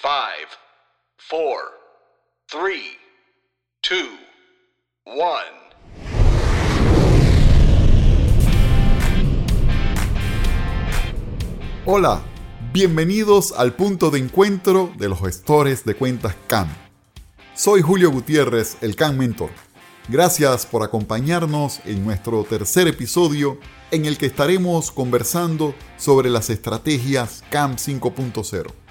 Five, four, three, two, one. Hola, bienvenidos al punto de encuentro de los gestores de cuentas CAM. Soy Julio Gutiérrez, el CAM Mentor. Gracias por acompañarnos en nuestro tercer episodio en el que estaremos conversando sobre las estrategias CAM 5.0.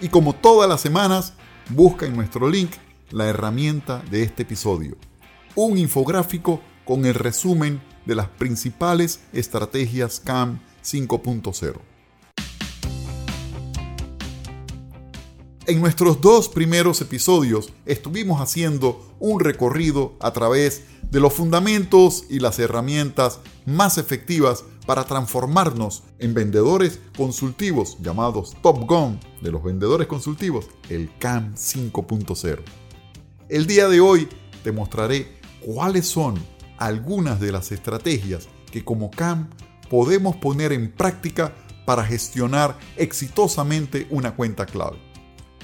Y como todas las semanas, busca en nuestro link la herramienta de este episodio, un infográfico con el resumen de las principales estrategias CAM 5.0. En nuestros dos primeros episodios estuvimos haciendo un recorrido a través de los fundamentos y las herramientas más efectivas para transformarnos en vendedores consultivos llamados Top Gun de los vendedores consultivos, el CAM 5.0. El día de hoy te mostraré cuáles son algunas de las estrategias que como CAM podemos poner en práctica para gestionar exitosamente una cuenta clave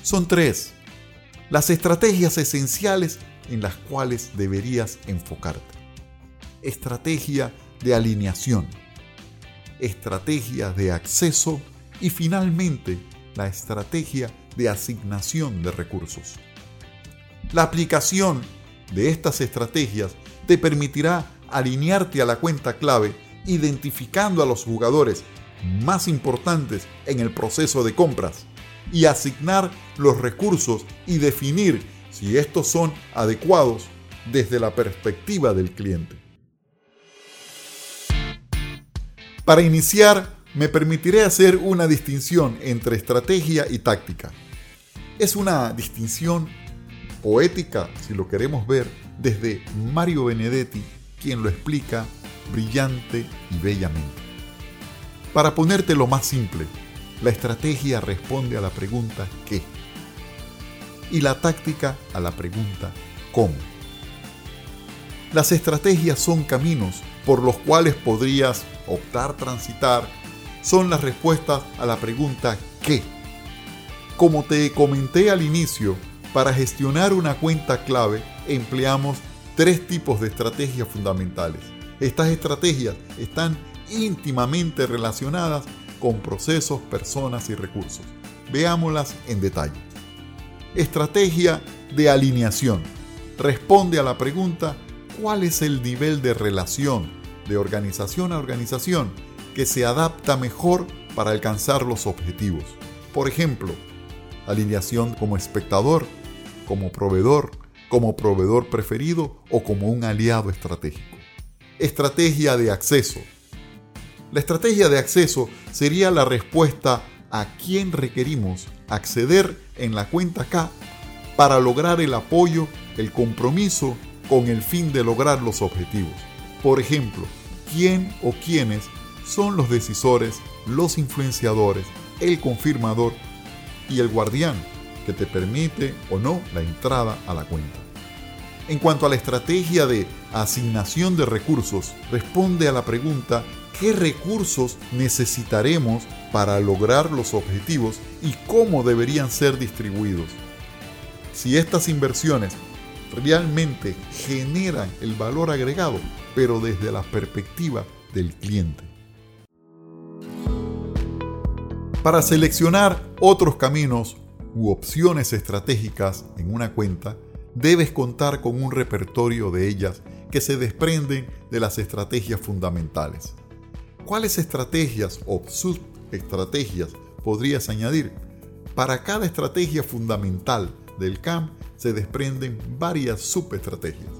son tres. Las estrategias esenciales en las cuales deberías enfocarte. Estrategia de alineación. Estrategia de acceso y finalmente la estrategia de asignación de recursos. La aplicación de estas estrategias te permitirá alinearte a la cuenta clave identificando a los jugadores más importantes en el proceso de compras y asignar los recursos y definir si estos son adecuados desde la perspectiva del cliente. Para iniciar, me permitiré hacer una distinción entre estrategia y táctica. Es una distinción poética, si lo queremos ver, desde Mario Benedetti, quien lo explica brillante y bellamente. Para ponértelo más simple, la estrategia responde a la pregunta ¿qué? Y la táctica a la pregunta ¿cómo? Las estrategias son caminos por los cuales podrías optar transitar. Son las respuestas a la pregunta ¿qué? Como te comenté al inicio, para gestionar una cuenta clave empleamos tres tipos de estrategias fundamentales. Estas estrategias están íntimamente relacionadas con procesos, personas y recursos. Veámoslas en detalle. Estrategia de alineación. Responde a la pregunta ¿cuál es el nivel de relación de organización a organización que se adapta mejor para alcanzar los objetivos? Por ejemplo, alineación como espectador, como proveedor, como proveedor preferido o como un aliado estratégico. Estrategia de acceso la estrategia de acceso sería la respuesta a quién requerimos acceder en la cuenta K para lograr el apoyo, el compromiso con el fin de lograr los objetivos. Por ejemplo, quién o quiénes son los decisores, los influenciadores, el confirmador y el guardián que te permite o no la entrada a la cuenta. En cuanto a la estrategia de asignación de recursos, responde a la pregunta qué recursos necesitaremos para lograr los objetivos y cómo deberían ser distribuidos. Si estas inversiones realmente generan el valor agregado, pero desde la perspectiva del cliente. Para seleccionar otros caminos u opciones estratégicas en una cuenta, debes contar con un repertorio de ellas que se desprenden de las estrategias fundamentales. ¿Cuáles estrategias o subestrategias podrías añadir? Para cada estrategia fundamental del CAM se desprenden varias subestrategias.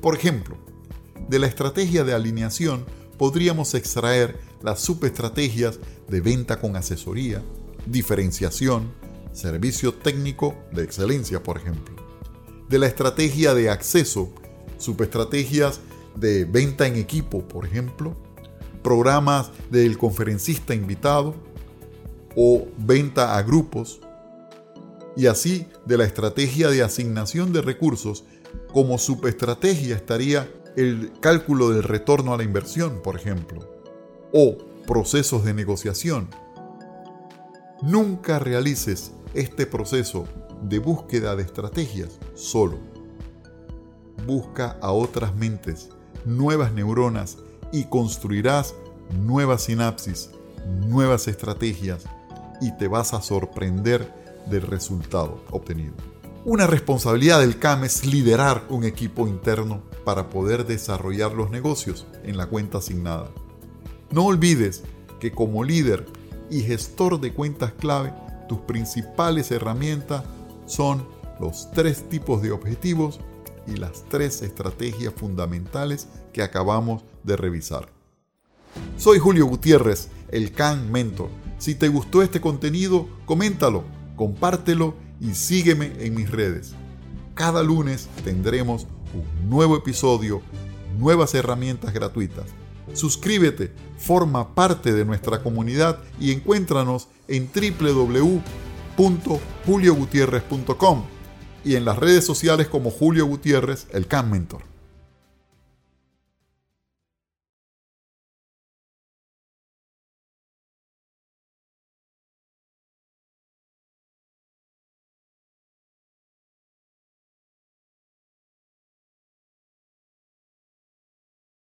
Por ejemplo, de la estrategia de alineación podríamos extraer las subestrategias de venta con asesoría, diferenciación, servicio técnico de excelencia, por ejemplo. De la estrategia de acceso, subestrategias de venta en equipo, por ejemplo, programas del conferencista invitado o venta a grupos y así de la estrategia de asignación de recursos como subestrategia estaría el cálculo del retorno a la inversión, por ejemplo, o procesos de negociación. Nunca realices este proceso de búsqueda de estrategias solo. Busca a otras mentes, nuevas neuronas y construirás nuevas sinapsis, nuevas estrategias y te vas a sorprender del resultado obtenido. Una responsabilidad del CAM es liderar un equipo interno para poder desarrollar los negocios en la cuenta asignada. No olvides que como líder y gestor de cuentas clave, tus principales herramientas son los tres tipos de objetivos y las tres estrategias fundamentales que acabamos de revisar. Soy Julio Gutiérrez, el CAN Mentor. Si te gustó este contenido, coméntalo, compártelo y sígueme en mis redes. Cada lunes tendremos un nuevo episodio, nuevas herramientas gratuitas. Suscríbete, forma parte de nuestra comunidad y encuéntranos en www.juliogutierrez.com y en las redes sociales como Julio Gutiérrez, el CAN Mentor.